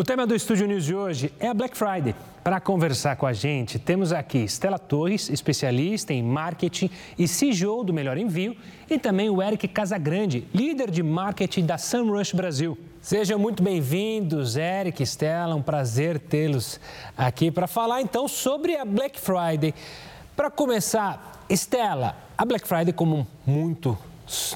O tema do Estúdio News de hoje é a Black Friday. Para conversar com a gente, temos aqui Estela Torres, especialista em marketing e CEO do Melhor Envio, e também o Eric Casagrande, líder de marketing da Sunrush Brasil. Sejam muito bem-vindos, Eric, Estela, um prazer tê-los aqui para falar então sobre a Black Friday. Para começar, Estela, a Black Friday, como muito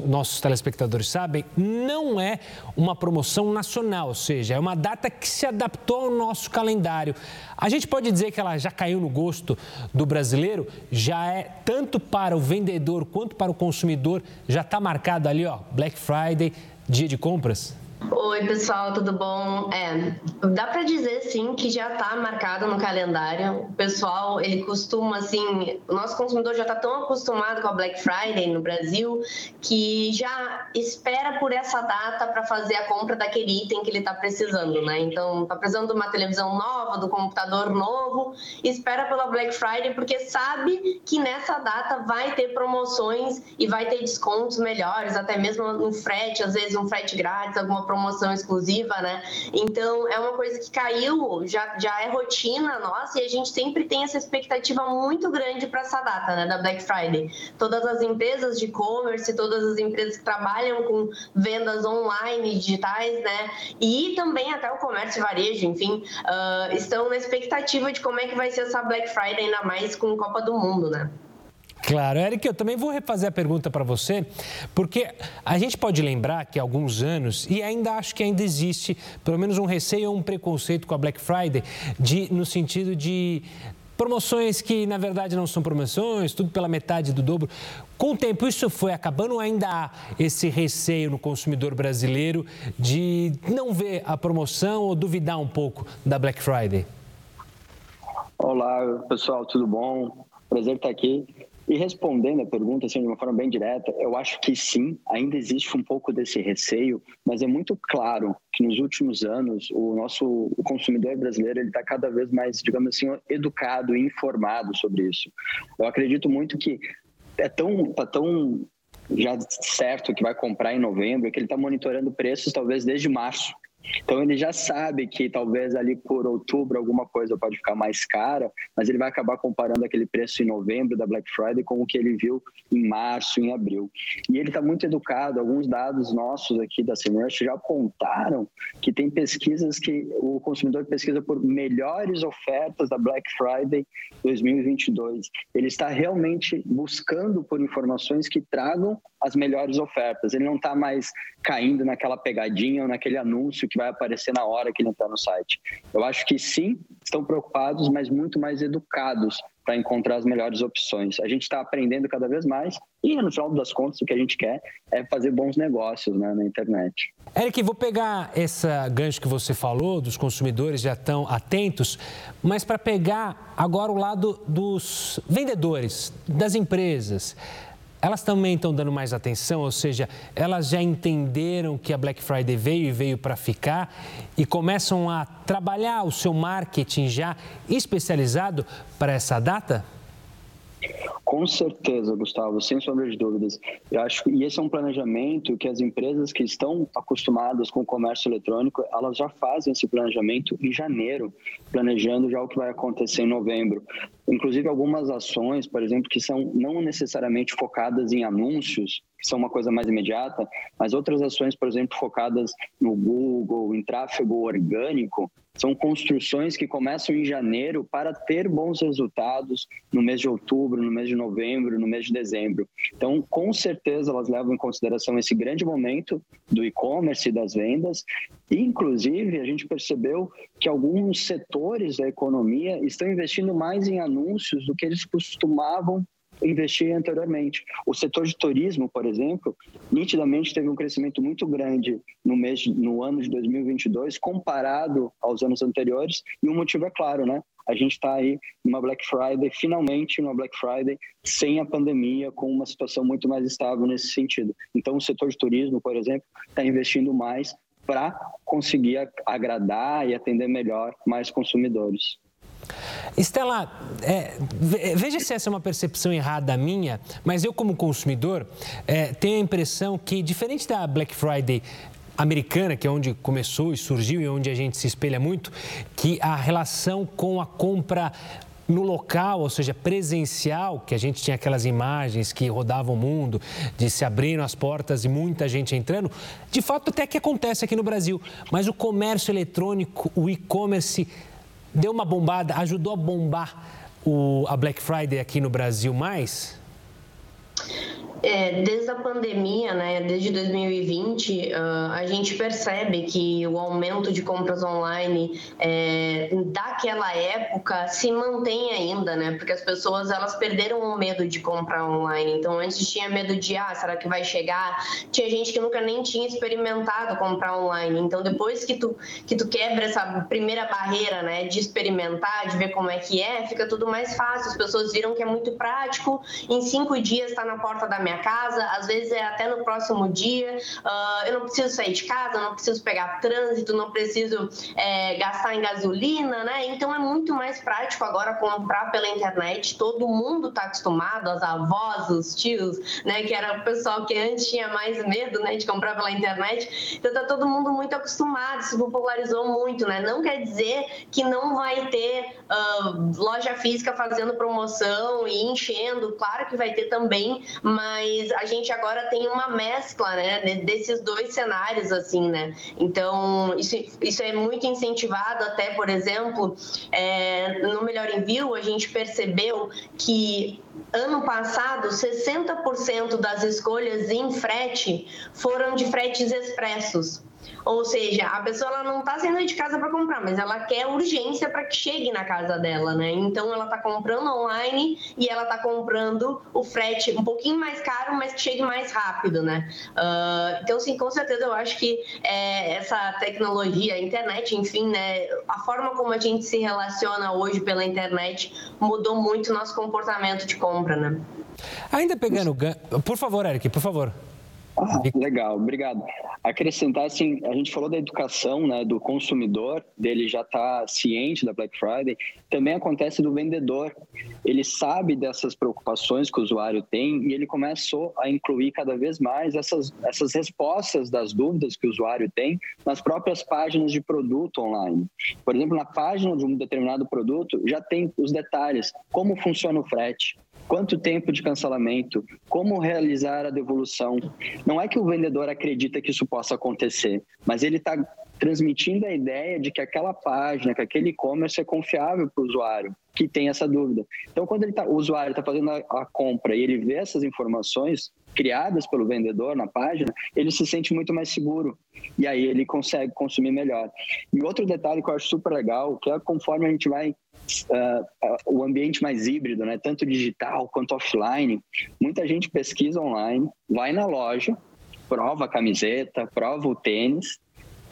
nossos telespectadores sabem, não é uma promoção nacional, ou seja, é uma data que se adaptou ao nosso calendário. A gente pode dizer que ela já caiu no gosto do brasileiro, já é tanto para o vendedor quanto para o consumidor, já está marcado ali, ó, Black Friday, dia de compras? Oi, pessoal, tudo bom? É, dá para dizer sim que já está marcado no calendário. O pessoal, ele costuma assim, o nosso consumidor já está tão acostumado com a Black Friday no Brasil que já espera por essa data para fazer a compra daquele item que ele está precisando, né? Então, está precisando de uma televisão nova, do computador novo, espera pela Black Friday porque sabe que nessa data vai ter promoções e vai ter descontos melhores, até mesmo no frete, às vezes um frete grátis, alguma promoção promoção exclusiva, né? Então é uma coisa que caiu, já, já é rotina nossa e a gente sempre tem essa expectativa muito grande para essa data, né? Da Black Friday. Todas as empresas de e-commerce, todas as empresas que trabalham com vendas online, digitais, né? E também até o comércio e varejo, enfim, uh, estão na expectativa de como é que vai ser essa Black Friday, ainda mais com Copa do Mundo, né? Claro, Eric, eu também vou refazer a pergunta para você, porque a gente pode lembrar que há alguns anos, e ainda acho que ainda existe, pelo menos um receio ou um preconceito com a Black Friday, de, no sentido de promoções que na verdade não são promoções, tudo pela metade do dobro. Com o tempo isso foi acabando ainda há esse receio no consumidor brasileiro de não ver a promoção ou duvidar um pouco da Black Friday? Olá, pessoal, tudo bom? Prazer estar aqui. E respondendo a pergunta assim, de uma forma bem direta, eu acho que sim, ainda existe um pouco desse receio, mas é muito claro que nos últimos anos o nosso o consumidor brasileiro está cada vez mais, digamos assim, educado e informado sobre isso. Eu acredito muito que é tão, tá tão já certo que vai comprar em novembro que ele está monitorando preços talvez desde março. Então ele já sabe que talvez ali por outubro alguma coisa pode ficar mais cara, mas ele vai acabar comparando aquele preço em novembro da Black Friday com o que ele viu em março, em abril. E ele está muito educado. Alguns dados nossos aqui da Semrush já apontaram que tem pesquisas que o consumidor pesquisa por melhores ofertas da Black Friday 2022. Ele está realmente buscando por informações que tragam as melhores ofertas. Ele não está mais caindo naquela pegadinha ou naquele anúncio que vai aparecer na hora que ele está no site. Eu acho que sim, estão preocupados, mas muito mais educados para encontrar as melhores opções. A gente está aprendendo cada vez mais e, no final das contas, o que a gente quer é fazer bons negócios né, na internet. Eric, vou pegar essa gancho que você falou, dos consumidores já estão atentos, mas para pegar agora o lado dos vendedores, das empresas elas também estão dando mais atenção, ou seja, elas já entenderam que a Black Friday veio e veio para ficar e começam a trabalhar o seu marketing já especializado para essa data? Com certeza, Gustavo, sem sombra de dúvidas. Eu acho e esse é um planejamento que as empresas que estão acostumadas com o comércio eletrônico, elas já fazem esse planejamento em janeiro, planejando já o que vai acontecer em novembro. Inclusive algumas ações, por exemplo, que são não necessariamente focadas em anúncios, que são uma coisa mais imediata, mas outras ações, por exemplo, focadas no Google, em tráfego orgânico, são construções que começam em janeiro para ter bons resultados no mês de outubro, no mês de novembro, no mês de dezembro. Então, com certeza, elas levam em consideração esse grande momento do e-commerce e das vendas. Inclusive, a gente percebeu que alguns setores da economia estão investindo mais em anúncios do que eles costumavam investir anteriormente. O setor de turismo, por exemplo, nitidamente teve um crescimento muito grande no mês, no ano de 2022 comparado aos anos anteriores. E o motivo é claro, né? A gente está aí numa Black Friday, finalmente numa Black Friday sem a pandemia, com uma situação muito mais estável nesse sentido. Então, o setor de turismo, por exemplo, está investindo mais para conseguir agradar e atender melhor mais consumidores. Estela, é, veja se essa é uma percepção errada minha, mas eu, como consumidor, é, tenho a impressão que, diferente da Black Friday americana, que é onde começou e surgiu e onde a gente se espelha muito, que a relação com a compra no local, ou seja, presencial, que a gente tinha aquelas imagens que rodavam o mundo, de se abrindo as portas e muita gente entrando, de fato até que acontece aqui no Brasil. Mas o comércio eletrônico, o e-commerce, deu uma bombada, ajudou a bombar o, a Black Friday aqui no Brasil mais? É, desde a pandemia, né, desde 2020, uh, ah, a gente percebe que o aumento de compras online é, daquela época se mantém ainda, né? Porque as pessoas elas perderam o medo de comprar online. Então antes tinha medo de ah, será que vai chegar? Tinha gente que nunca nem tinha experimentado comprar online. Então depois que tu que tu quebra essa primeira barreira, né, de experimentar, de ver como é que é, fica tudo mais fácil. As pessoas viram que é muito prático. Em cinco dias está na porta da minha minha casa, às vezes é até no próximo dia. Uh, eu não preciso sair de casa, não preciso pegar trânsito, não preciso é, gastar em gasolina, né? Então é muito mais prático agora comprar pela internet. Todo mundo está acostumado, as avós, os tios, né? Que era o pessoal que antes tinha mais medo, né? De comprar pela internet. Então tá todo mundo muito acostumado, se popularizou muito, né? Não quer dizer que não vai ter uh, loja física fazendo promoção e enchendo, claro que vai ter também, mas mas a gente agora tem uma mescla, né, desses dois cenários, assim, né? Então, isso, isso é muito incentivado até, por exemplo, é, no Melhor Envio, a gente percebeu que ano passado, 60% das escolhas em frete foram de fretes expressos. Ou seja, a pessoa ela não está saindo de casa para comprar, mas ela quer urgência para que chegue na casa dela, né? Então ela está comprando online e ela está comprando o frete um pouquinho mais caro, mas que chegue mais rápido, né? Uh, então, sim, com certeza eu acho que é, essa tecnologia, a internet, enfim, né? A forma como a gente se relaciona hoje pela internet mudou muito o nosso comportamento de compra, né? Ainda pegando, por favor, Eric, por favor. Ah, legal, obrigado. Acrescentar, assim, a gente falou da educação, né, do consumidor, dele já estar tá ciente da Black Friday, também acontece do vendedor. Ele sabe dessas preocupações que o usuário tem e ele começou a incluir cada vez mais essas, essas respostas das dúvidas que o usuário tem nas próprias páginas de produto online. Por exemplo, na página de um determinado produto já tem os detalhes, como funciona o frete, quanto tempo de cancelamento, como realizar a devolução. Não é que o vendedor acredita que isso possa acontecer, mas ele está transmitindo a ideia de que aquela página, que aquele e-commerce é confiável para o usuário que tem essa dúvida. Então, quando ele tá, o usuário está fazendo a, a compra e ele vê essas informações criadas pelo vendedor na página, ele se sente muito mais seguro e aí ele consegue consumir melhor. E outro detalhe que eu acho super legal, que é conforme a gente vai Uh, o ambiente mais híbrido, né? tanto digital quanto offline. Muita gente pesquisa online, vai na loja, prova a camiseta, prova o tênis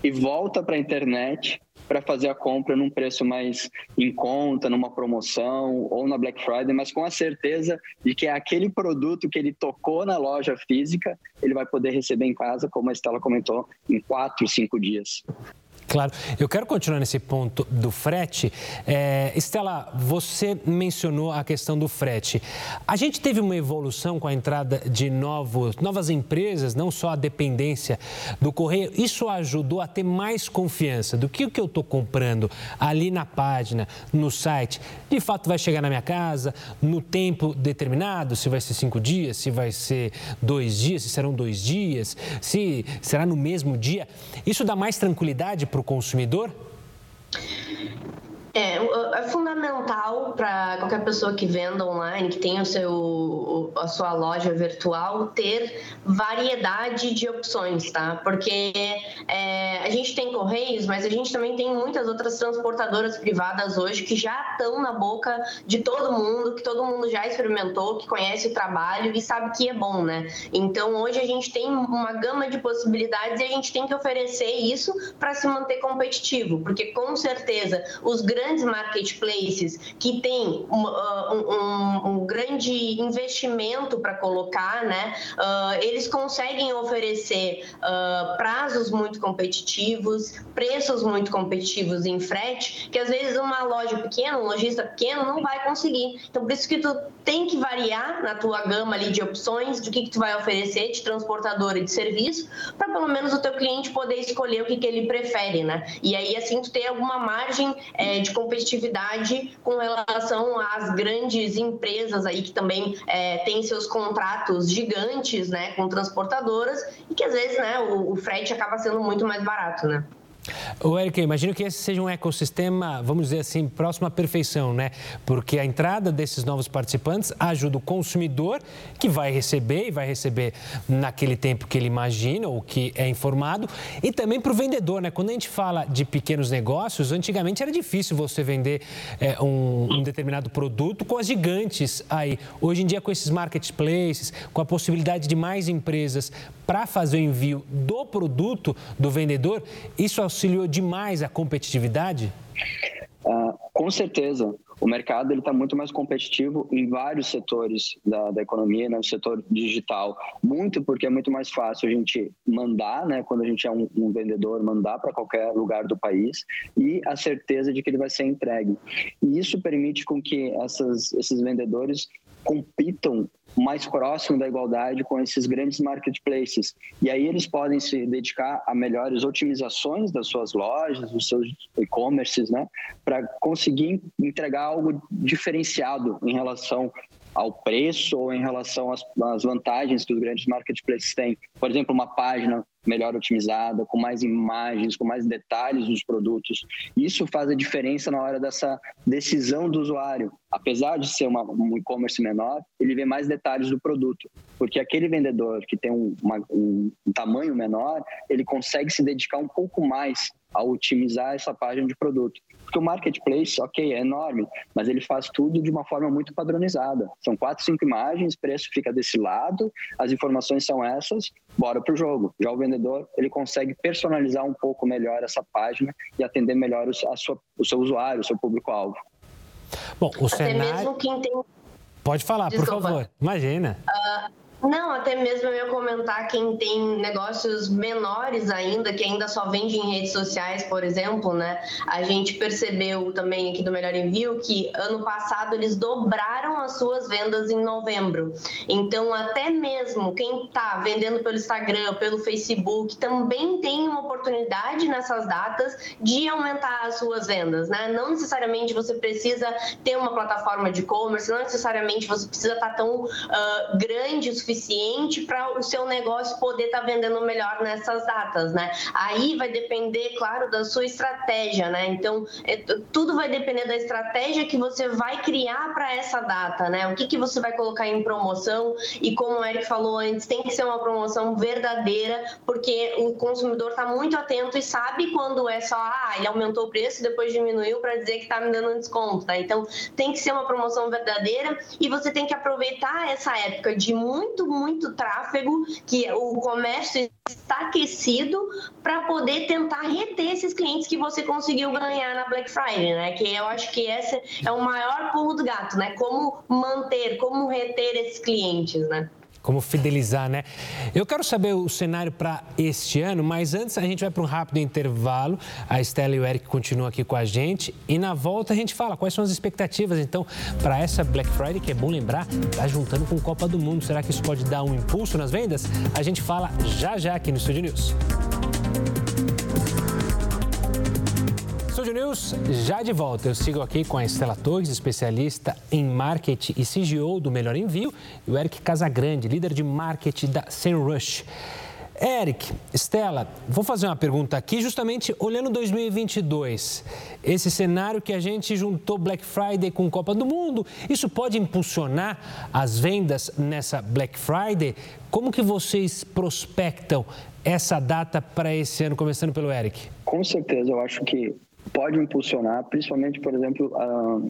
e volta para a internet para fazer a compra num preço mais em conta, numa promoção ou na Black Friday, mas com a certeza de que é aquele produto que ele tocou na loja física, ele vai poder receber em casa, como a Estela comentou, em quatro, cinco dias. Claro. Eu quero continuar nesse ponto do frete. É, Estela, você mencionou a questão do frete. A gente teve uma evolução com a entrada de novos, novas empresas, não só a dependência do correio. Isso ajudou a ter mais confiança do que o que eu estou comprando ali na página, no site. De fato, vai chegar na minha casa no tempo determinado, se vai ser cinco dias, se vai ser dois dias, se serão dois dias, se será no mesmo dia. Isso dá mais tranquilidade para o consumidor? É, é fundamental para qualquer pessoa que venda online, que tenha o seu, a sua loja virtual, ter variedade de opções, tá? Porque é, a gente tem correios, mas a gente também tem muitas outras transportadoras privadas hoje que já estão na boca de todo mundo, que todo mundo já experimentou, que conhece o trabalho e sabe que é bom, né? Então hoje a gente tem uma gama de possibilidades e a gente tem que oferecer isso para se manter competitivo, porque com certeza os grandes grandes marketplaces que têm um, um, um grande investimento para colocar, né? Uh, eles conseguem oferecer uh, prazos muito competitivos, preços muito competitivos em frete, que às vezes uma loja pequena, um lojista pequeno não vai conseguir. Então, por isso que tu tem que variar na tua gama ali de opções, do que, que tu vai oferecer de transportador e de serviço, para pelo menos o teu cliente poder escolher o que, que ele prefere, né? E aí, assim, tu tem alguma margem é, de competitividade com relação às grandes empresas aí que também é, têm seus contratos gigantes, né, com transportadoras e que às vezes, né, o, o frete acaba sendo muito mais barato, né? O Eric, imagino que esse seja um ecossistema, vamos dizer assim, próximo à perfeição, né? Porque a entrada desses novos participantes ajuda o consumidor, que vai receber e vai receber naquele tempo que ele imagina ou que é informado, e também para o vendedor, né? Quando a gente fala de pequenos negócios, antigamente era difícil você vender é, um, um determinado produto com as gigantes aí. Hoje em dia, com esses marketplaces, com a possibilidade de mais empresas para fazer o envio do produto do vendedor, isso auxiliou demais a competitividade? Uh, com certeza. O mercado está muito mais competitivo em vários setores da, da economia, né? no setor digital. Muito porque é muito mais fácil a gente mandar, né? quando a gente é um, um vendedor, mandar para qualquer lugar do país e a certeza de que ele vai ser entregue. E isso permite com que essas, esses vendedores compitam mais próximo da igualdade com esses grandes marketplaces. E aí eles podem se dedicar a melhores otimizações das suas lojas, dos seus e-commerces, né, para conseguir entregar algo diferenciado em relação ao preço ou em relação às, às, vantagens que os grandes marketplaces têm. Por exemplo, uma página melhor otimizada, com mais imagens, com mais detalhes dos produtos. Isso faz a diferença na hora dessa decisão do usuário. Apesar de ser uma, um e-commerce menor, ele vê mais detalhes do produto, porque aquele vendedor que tem um, uma, um tamanho menor, ele consegue se dedicar um pouco mais a otimizar essa página de produto. Porque o marketplace, ok, é enorme, mas ele faz tudo de uma forma muito padronizada. São quatro, cinco imagens, preço fica desse lado, as informações são essas, bora para o jogo. Já o vendedor, ele consegue personalizar um pouco melhor essa página e atender melhor a sua, o seu usuário, o seu público-alvo. Bom, o Até cenário... mesmo quem tem... Pode falar, Desculpa. por favor. Imagina. Uh não, até mesmo eu ia comentar quem tem negócios menores ainda, que ainda só vende em redes sociais, por exemplo, né? A gente percebeu também aqui do Melhor Envio que ano passado eles dobraram as suas vendas em novembro. Então, até mesmo quem está vendendo pelo Instagram, pelo Facebook, também tem uma oportunidade nessas datas de aumentar as suas vendas, né? Não necessariamente você precisa ter uma plataforma de e-commerce, não necessariamente você precisa estar tá tão uh, grande o suficiente suficiente para o seu negócio poder estar tá vendendo melhor nessas datas, né? Aí vai depender, claro, da sua estratégia, né? Então, é, tudo vai depender da estratégia que você vai criar para essa data, né? O que, que você vai colocar em promoção e como o Eric falou antes, tem que ser uma promoção verdadeira, porque o consumidor está muito atento e sabe quando é só, ah, ele aumentou o preço, depois diminuiu para dizer que está me dando um desconto, tá? Então, tem que ser uma promoção verdadeira e você tem que aproveitar essa época de muito muito, muito tráfego, que o comércio está aquecido para poder tentar reter esses clientes que você conseguiu ganhar na Black Friday, né? Que eu acho que esse é o maior pulo do gato, né? Como manter, como reter esses clientes, né? Como fidelizar, né? Eu quero saber o cenário para este ano, mas antes a gente vai para um rápido intervalo. A Estela e o Eric continuam aqui com a gente e na volta a gente fala quais são as expectativas, então, para essa Black Friday, que é bom lembrar, tá juntando com Copa do Mundo. Será que isso pode dar um impulso nas vendas? A gente fala já já aqui no Studio News. Estúdio News, já de volta. Eu sigo aqui com a Estela Torres, especialista em marketing e CGO do Melhor Envio, e o Eric Casagrande, líder de marketing da SEMrush. Eric, Estela, vou fazer uma pergunta aqui, justamente olhando 2022. Esse cenário que a gente juntou Black Friday com Copa do Mundo, isso pode impulsionar as vendas nessa Black Friday? Como que vocês prospectam essa data para esse ano, começando pelo Eric? Com certeza, eu acho que pode impulsionar, principalmente, por exemplo,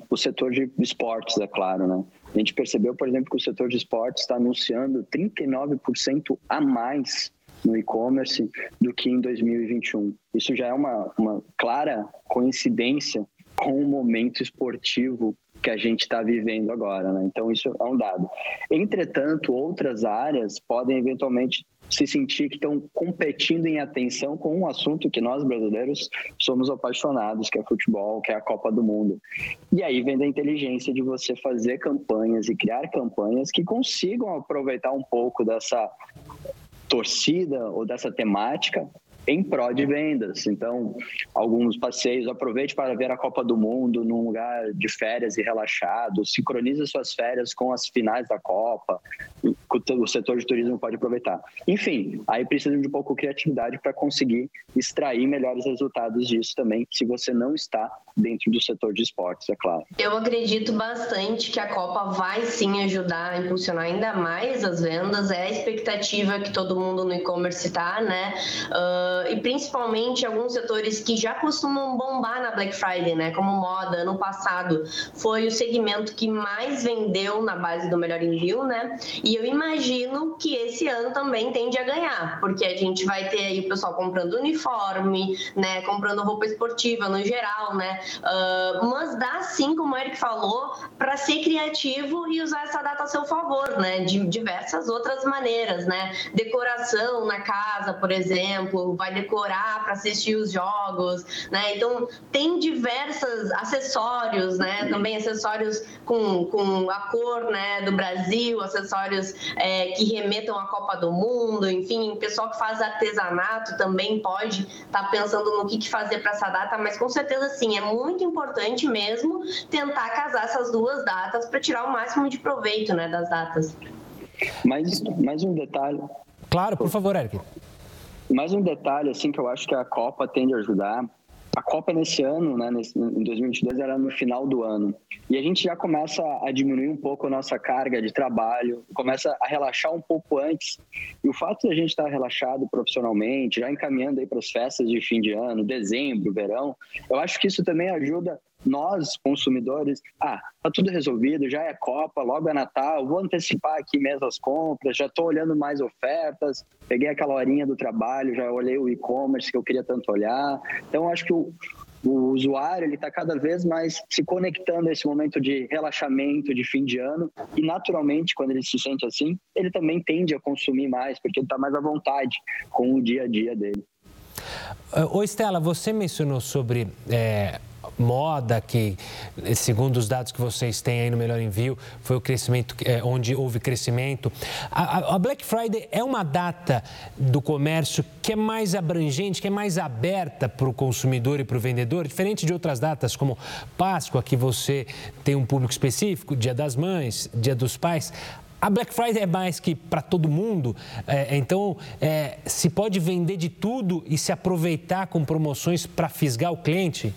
o setor de esportes, é claro, né? A gente percebeu, por exemplo, que o setor de esportes está anunciando 39% a mais no e-commerce do que em 2021. Isso já é uma, uma clara coincidência com o momento esportivo que a gente está vivendo agora, né? Então isso é um dado. Entretanto, outras áreas podem eventualmente se sentir que estão competindo em atenção com um assunto que nós brasileiros somos apaixonados, que é futebol, que é a Copa do Mundo. E aí vem da inteligência de você fazer campanhas e criar campanhas que consigam aproveitar um pouco dessa torcida ou dessa temática em prol de vendas. Então, alguns passeios, aproveite para ver a Copa do Mundo num lugar de férias e relaxado, sincronize suas férias com as finais da Copa, o setor de turismo pode aproveitar. Enfim, aí precisa de um pouco de criatividade para conseguir extrair melhores resultados disso também, se você não está dentro do setor de esportes, é claro. Eu acredito bastante que a Copa vai sim ajudar a impulsionar ainda mais as vendas, é a expectativa que todo mundo no e-commerce está, né? Uh, e principalmente alguns setores que já costumam bombar na Black Friday, né? Como moda, ano passado foi o segmento que mais vendeu na base do melhor envio, né? E eu imagino que esse ano também tende a ganhar, porque a gente vai ter aí o pessoal comprando uniforme, né? Comprando roupa esportiva no geral, né? Uh, mas dá sim, como o Eric falou, para ser criativo e usar essa data a seu favor, né? De diversas outras maneiras, né? Decoração na casa, por exemplo, vai decorar para assistir os jogos, né? Então tem diversos acessórios, né? Também acessórios com, com a cor, né? Do Brasil, acessórios é, que remetam à Copa do Mundo, enfim, pessoal que faz artesanato também pode estar tá pensando no que, que fazer para essa data, mas com certeza sim, é muito importante mesmo tentar casar essas duas datas para tirar o máximo de proveito né, das datas. Mais, mais um detalhe. Claro, por favor, Eric. Mais um detalhe assim que eu acho que a Copa tende a ajudar a Copa nesse ano, né, nesse, em 2022, era no final do ano. E a gente já começa a diminuir um pouco a nossa carga de trabalho, começa a relaxar um pouco antes. E o fato de a gente estar relaxado profissionalmente, já encaminhando aí para as festas de fim de ano, dezembro, verão, eu acho que isso também ajuda nós, consumidores, ah, tá tudo resolvido, já é Copa, logo é Natal, vou antecipar aqui mesmo as compras, já estou olhando mais ofertas, peguei aquela horinha do trabalho, já olhei o e-commerce que eu queria tanto olhar. Então, acho que o, o usuário ele está cada vez mais se conectando a esse momento de relaxamento de fim de ano e naturalmente quando ele se sente assim ele também tende a consumir mais porque ele está mais à vontade com o dia a dia dele. Oi Estela, você mencionou sobre é moda, que segundo os dados que vocês têm aí no Melhor Envio, foi o crescimento, é, onde houve crescimento. A, a, Black Friday é uma data do comércio que é mais abrangente, que é mais aberta para o consumidor e para o vendedor, diferente de outras datas como Páscoa, que você tem um público específico, Dia das Mães, Dia dos Pais. A Black Friday é mais que para todo mundo, é, então é, se pode vender de tudo e se aproveitar com promoções para fisgar o cliente?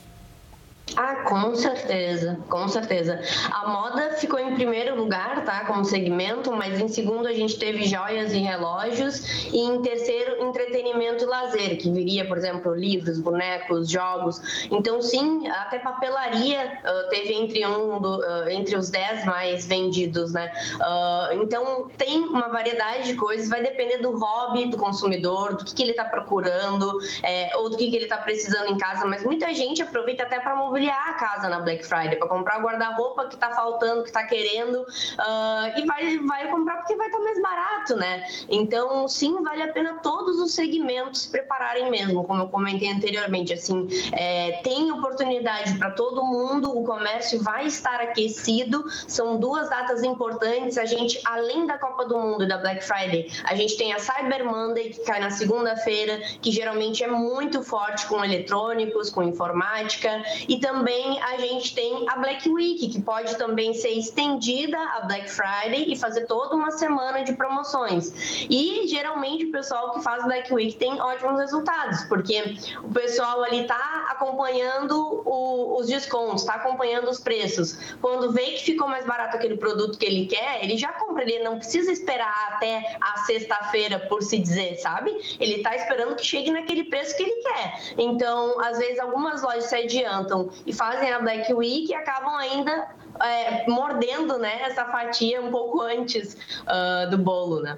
Com certeza, com certeza. A moda ficou em primeiro lugar, tá, como segmento, mas em segundo a gente teve joias e relógios e em terceiro entretenimento e lazer, que viria, por exemplo, livros, bonecos, jogos. Então, sim, até papelaria uh, teve entre um do, uh, entre os dez mais vendidos, né? Uh, então, tem uma variedade de coisas, vai depender do hobby do consumidor, do que, que ele está procurando, é, ou do que, que ele está precisando em casa, mas muita gente aproveita até para mobiliar casa na Black Friday, para comprar guarda-roupa que está faltando, que está querendo, uh, e vai, vai comprar porque vai estar tá mais barato, né? Então, sim, vale a pena todos os segmentos se prepararem mesmo, como eu comentei anteriormente, assim, é, tem oportunidade para todo mundo, o comércio vai estar aquecido, são duas datas importantes, a gente, além da Copa do Mundo e da Black Friday, a gente tem a Cyber Monday, que cai na segunda-feira, que geralmente é muito forte com eletrônicos, com informática, e também a gente tem a Black Week, que pode também ser estendida a Black Friday e fazer toda uma semana de promoções. E geralmente o pessoal que faz Black Week tem ótimos resultados, porque o pessoal ali está acompanhando o, os descontos, está acompanhando os preços. Quando vê que ficou mais barato aquele produto que ele quer, ele já compra, ele não precisa esperar até a sexta-feira, por se dizer, sabe? Ele está esperando que chegue naquele preço que ele quer. Então, às vezes, algumas lojas se adiantam e fazem a Black Week e acabam ainda é, mordendo né, essa fatia um pouco antes uh, do bolo, né?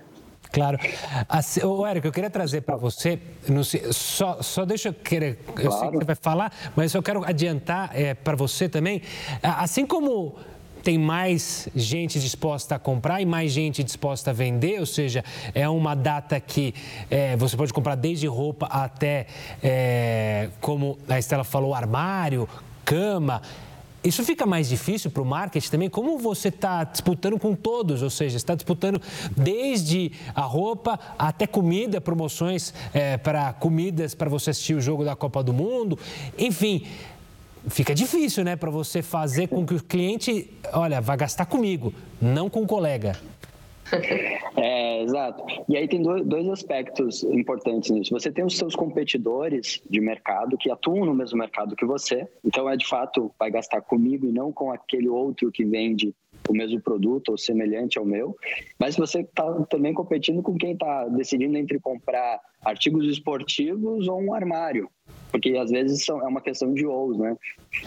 Claro. Assim, ô, Érico, eu queria trazer para você, sei, só, só deixa eu querer, eu claro. sei que você vai falar, mas eu quero adiantar é, para você também, assim como tem mais gente disposta a comprar e mais gente disposta a vender, ou seja, é uma data que é, você pode comprar desde roupa até, é, como a Estela falou, armário, cama. Isso fica mais difícil para o marketing também? Como você está disputando com todos? Ou seja, está disputando desde a roupa até comida, promoções é, para comidas para você assistir o jogo da Copa do Mundo. Enfim, fica difícil, né, para você fazer com que o cliente, olha, vai gastar comigo, não com o colega. É, exato. E aí tem dois aspectos importantes nisso. Você tem os seus competidores de mercado que atuam no mesmo mercado que você, então é de fato vai gastar comigo e não com aquele outro que vende o mesmo produto ou semelhante ao meu. Mas você está também competindo com quem está decidindo entre comprar artigos esportivos ou um armário porque às vezes são, é uma questão de ous, né?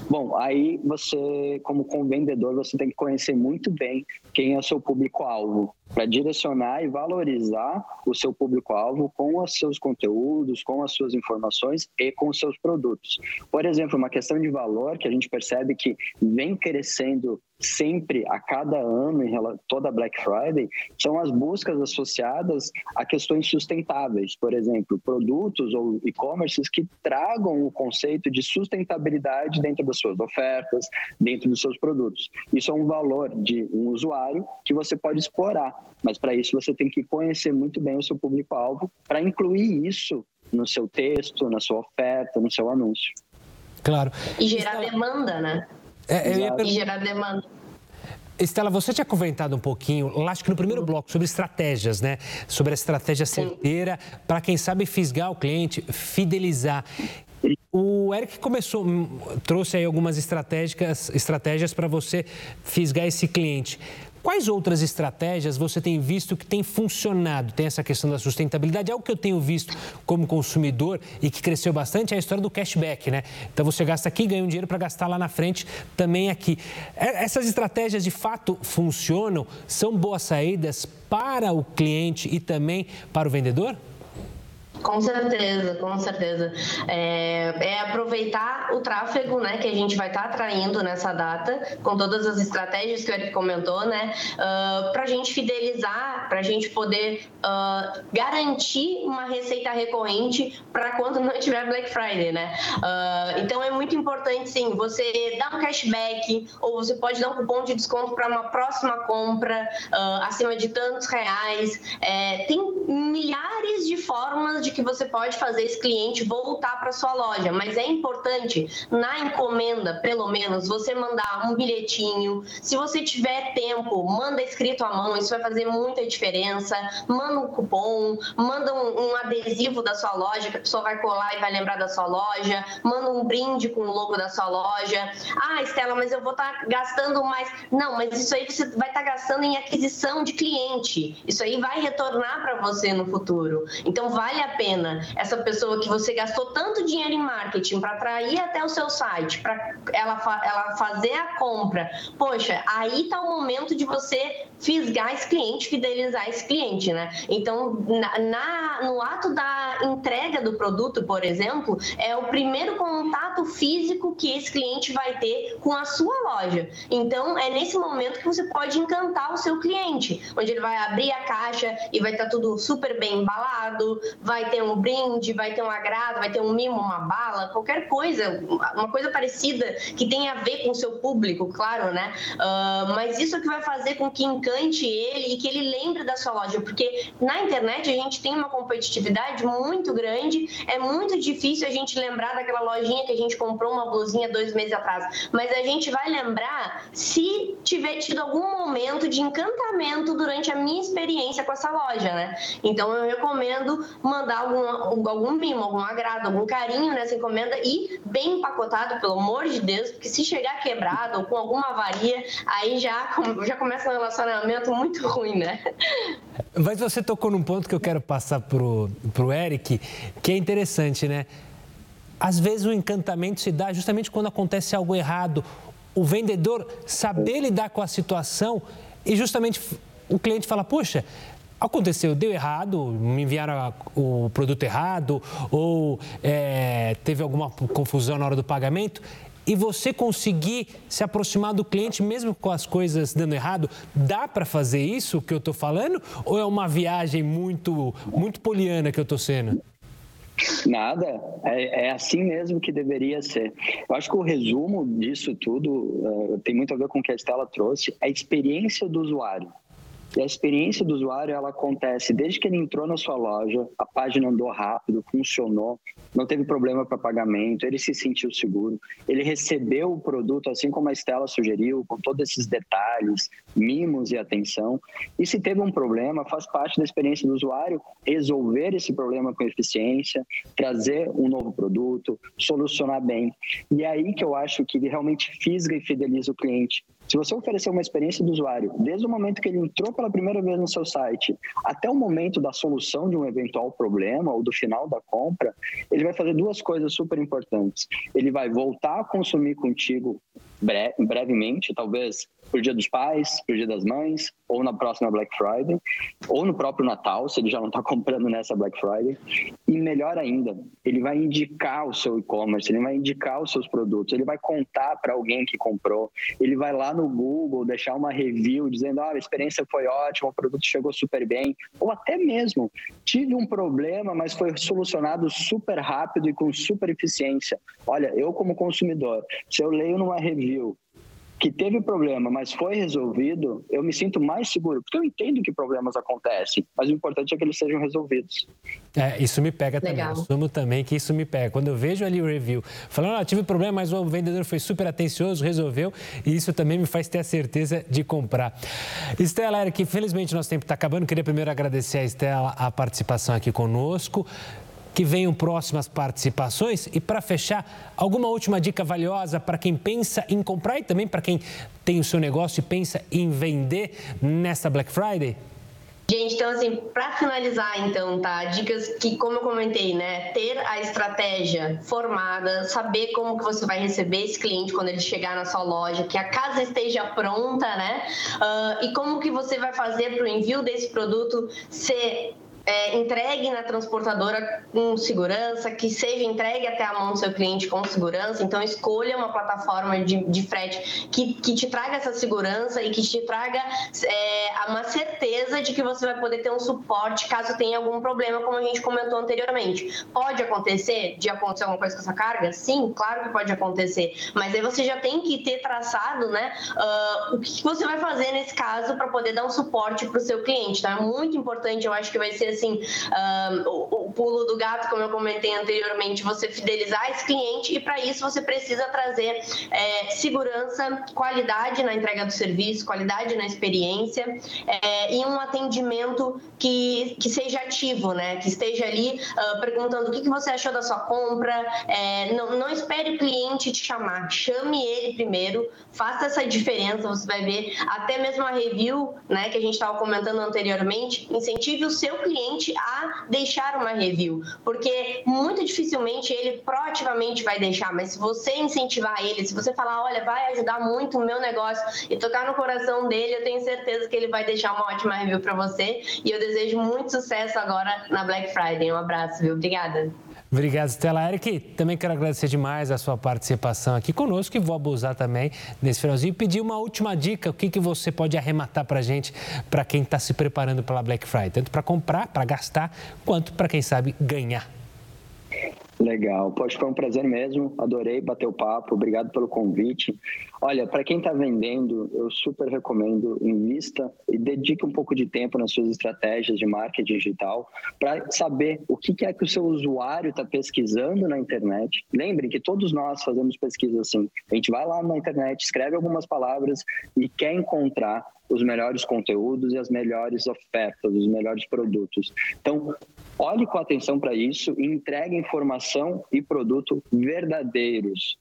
Bom, aí você, como vendedor, você tem que conhecer muito bem quem é o seu público-alvo, para direcionar e valorizar o seu público-alvo com os seus conteúdos, com as suas informações e com os seus produtos. Por exemplo, uma questão de valor que a gente percebe que vem crescendo sempre, a cada ano, em toda Black Friday, são as buscas associadas a questões sustentáveis. Por exemplo, produtos ou e-commerces que tragam o conceito de sustentabilidade dentro das suas ofertas, dentro dos seus produtos. Isso é um valor de um usuário que você pode explorar, mas para isso você tem que conhecer muito bem o seu público-alvo para incluir isso no seu texto, na sua oferta, no seu anúncio. Claro. E gerar demanda, né? É, E gerar demanda. Estela, você tinha comentado um pouquinho, acho que no primeiro bloco, sobre estratégias, né? Sobre a estratégia certeira para, quem sabe, fisgar o cliente, fidelizar. O Eric começou, hum, trouxe aí algumas estratégias, estratégias para você fisgar esse cliente. Quais outras estratégias você tem visto que tem funcionado? Tem essa questão da sustentabilidade. Algo que eu tenho visto como consumidor e que cresceu bastante é a história do cashback, né? Então você gasta aqui, ganha um dinheiro para gastar lá na frente também aqui. É, essas estratégias de fato funcionam? São boas saídas para o cliente e também para o vendedor? Com certeza, com certeza. É, é, aproveitar o tráfego né, que a gente vai estar tá atraindo nessa data, com todas as estratégias que o Eric comentou, né? Uh, ah, para a gente fidelizar, para a gente poder uh, garantir uma receita recorrente para quando não tiver Black Friday, né? Uh, então é muito importante, sim, você dar um cashback ou você pode dar um cupom de desconto para uma próxima compra acima de tantos reais. É, tem milhares de formas de de que você pode fazer esse cliente voltar para sua loja, mas é importante na encomenda, pelo menos, você mandar um bilhetinho. Se você tiver tempo, manda escrito à mão, isso vai fazer muita diferença. Manda um cupom, manda um, um adesivo da sua loja que a pessoa vai colar e vai lembrar da sua loja. Manda um brinde com o logo da sua loja. Ah, Estela, mas eu vou estar tá gastando mais. Não, mas isso aí você vai estar tá gastando em aquisição de cliente. Isso aí vai retornar para você no futuro. Então vale a pena essa pessoa que você gastou tanto dinheiro em marketing para atrair até o seu site, para ela, ela fazer a compra, poxa, aí está o momento de você fisgar esse cliente, fidelizar esse cliente, né? Então, na, na, no ato da entrega do produto, por exemplo, é o primeiro contato físico que esse cliente vai ter com a sua loja. Então, é nesse momento que você pode encantar o seu cliente, onde ele vai abrir a caixa e vai estar tá tudo super bem embalado, vai ter um brinde, vai ter um agrado, vai ter um mimo, uma bala, qualquer coisa, uma coisa parecida que tenha a ver com o seu público, claro, né? Uh, mas isso é que vai fazer com que encante ele e que ele lembre da sua loja, porque na internet a gente tem uma competitividade muito grande, é muito difícil a gente lembrar daquela lojinha que a gente comprou uma blusinha dois meses atrás, mas a gente vai lembrar se tiver tido algum momento de encantamento durante a minha experiência com essa loja, né? Então eu recomendo mandar algum, algum mimo, algum agrado, algum carinho nessa encomenda e bem empacotado, pelo amor de Deus, porque se chegar quebrado ou com alguma avaria, aí já, já começa um relacionamento muito ruim, né? Mas você tocou num ponto que eu quero passar pro, pro Eric, que é interessante, né? Às vezes o encantamento se dá justamente quando acontece algo errado. O vendedor saber lidar com a situação e justamente o cliente fala, puxa, aconteceu, deu errado, me enviaram o produto errado ou é, teve alguma confusão na hora do pagamento e você conseguir se aproximar do cliente mesmo com as coisas dando errado, dá para fazer isso que eu estou falando ou é uma viagem muito muito poliana que eu estou sendo? Nada, é, é, assim mesmo que deveria ser. Eu acho que o resumo disso tudo uh, tem muito a ver com o que a Estela trouxe, a experiência do usuário. E a experiência do usuário ela acontece desde que ele entrou na sua loja, a página andou rápido, funcionou, não teve problema para pagamento, ele se sentiu seguro, ele recebeu o produto assim como a Estela sugeriu, com todos esses detalhes, mimos e atenção. E se teve um problema, faz parte da experiência do usuário resolver esse problema com eficiência, trazer um novo produto, solucionar bem. E é aí que eu acho que ele realmente fisga e fideliza o cliente. Se você oferecer uma experiência do usuário, desde o momento que ele entrou pela primeira vez no seu site até o momento da solução de um eventual problema ou do final da compra, ele vai fazer duas coisas super importantes. Ele vai voltar a consumir contigo brevemente, talvez pro Dia dos Pais, pro Dia das Mães, ou na próxima Black Friday, ou no próprio Natal, se ele já não está comprando nessa Black Friday. E melhor ainda, ele vai indicar o seu e-commerce, ele vai indicar os seus produtos, ele vai contar para alguém que comprou, ele vai lá no Google deixar uma review dizendo: ah, a experiência foi ótima, o produto chegou super bem, ou até mesmo tive um problema, mas foi solucionado super rápido e com super eficiência. Olha, eu como consumidor, se eu leio numa review que teve problema, mas foi resolvido, eu me sinto mais seguro, porque eu entendo que problemas acontecem, mas o importante é que eles sejam resolvidos. É, isso me pega Legal. também, eu assumo também que isso me pega. Quando eu vejo ali o review falando, ah, tive problema, mas o vendedor foi super atencioso, resolveu, e isso também me faz ter a certeza de comprar. Estela, Eric, infelizmente nosso tempo está acabando, queria primeiro agradecer a Estela a participação aqui conosco que venham próximas participações. E para fechar, alguma última dica valiosa para quem pensa em comprar e também para quem tem o seu negócio e pensa em vender nesta Black Friday? Gente, então assim, para finalizar então, tá? Dicas que, como eu comentei, né? Ter a estratégia formada, saber como que você vai receber esse cliente quando ele chegar na sua loja, que a casa esteja pronta, né? Uh, e como que você vai fazer para o envio desse produto ser é, entregue na transportadora com segurança, que seja entregue até a mão do seu cliente com segurança. Então, escolha uma plataforma de, de frete que, que te traga essa segurança e que te traga é, uma certeza de que você vai poder ter um suporte caso tenha algum problema, como a gente comentou anteriormente. Pode acontecer de acontecer alguma coisa com essa carga? Sim, claro que pode acontecer. Mas aí você já tem que ter traçado né, uh, o que você vai fazer nesse caso para poder dar um suporte para o seu cliente. Tá? É muito importante, eu acho que vai ser assim, um, o, o, pulo do gato, como eu comentei anteriormente, você fidelizar esse cliente e para isso você precisa trazer é, segurança, qualidade na entrega do serviço, qualidade na experiência é, e um atendimento que, que seja ativo, né? Que esteja ali uh, perguntando o que, que você achou da sua compra. É, não, não espere o cliente te chamar, chame ele primeiro, faça essa diferença, você vai ver até mesmo a review, né? Que a gente estava comentando anteriormente, incentive o seu cliente cliente a deixar uma review, porque muito dificilmente ele proativamente vai deixar, mas se você incentivar ele, se você falar, olha, vai ajudar muito o meu negócio e tocar no coração dele, eu tenho certeza que ele vai deixar uma ótima review para você. E eu desejo muito sucesso agora na Black Friday. Um abraço, viu? Obrigada. Obrigado, Stella. Eric, também quero agradecer demais a sua participação aqui conosco e vou abusar também nesse finalzinho e pedir uma última dica, o que, que você pode arrematar para gente, para quem está se preparando pela Black Friday, tanto para comprar, para gastar, quanto para quem sabe ganhar. Legal, poxa, foi um prazer mesmo, adorei bater o papo, obrigado pelo convite. Olha, para quem está vendendo, eu super recomendo invista e dedique um pouco de tempo nas suas estratégias de marketing digital para saber o que é que o seu usuário está pesquisando na internet. Lembre que todos nós fazemos pesquisa assim. A gente vai lá na internet, escreve algumas palavras e quer encontrar os melhores conteúdos e as melhores ofertas, os melhores produtos. Então, olhe com atenção para isso e entregue informação e produto verdadeiros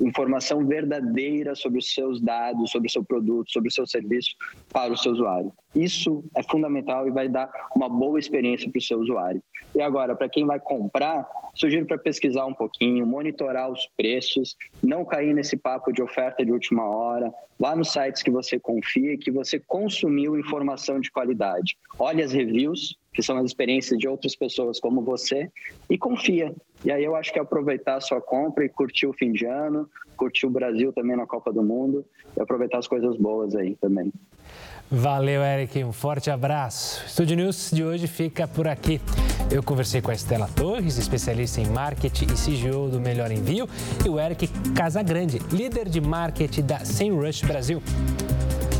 informação verdadeira sobre os seus dados, sobre o seu produto, sobre o seu serviço para o seu usuário. Isso é fundamental e vai dar uma boa experiência para o seu usuário. E agora, para quem vai comprar, sugiro para pesquisar um pouquinho, monitorar os preços, não cair nesse papo de oferta de última hora, lá nos sites que você confia e que você consumiu informação de qualidade. Olhe as reviews, que são as experiências de outras pessoas como você, e confia. E aí eu acho que é aproveitar a sua compra e curtir o fim de ano, curtir o Brasil também na Copa do Mundo e aproveitar as coisas boas aí também. Valeu, Eric. Um forte abraço. O Studio News de hoje fica por aqui. Eu conversei com a Estela Torres, especialista em marketing e CGO do Melhor Envio, e o Eric Casagrande, líder de marketing da SEMrush Brasil.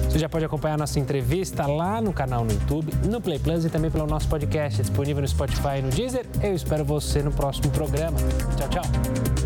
Você já pode acompanhar nossa entrevista lá no canal no YouTube, no Play Plus e também pelo nosso podcast disponível no Spotify e no Deezer. Eu espero você no próximo programa. Tchau, tchau.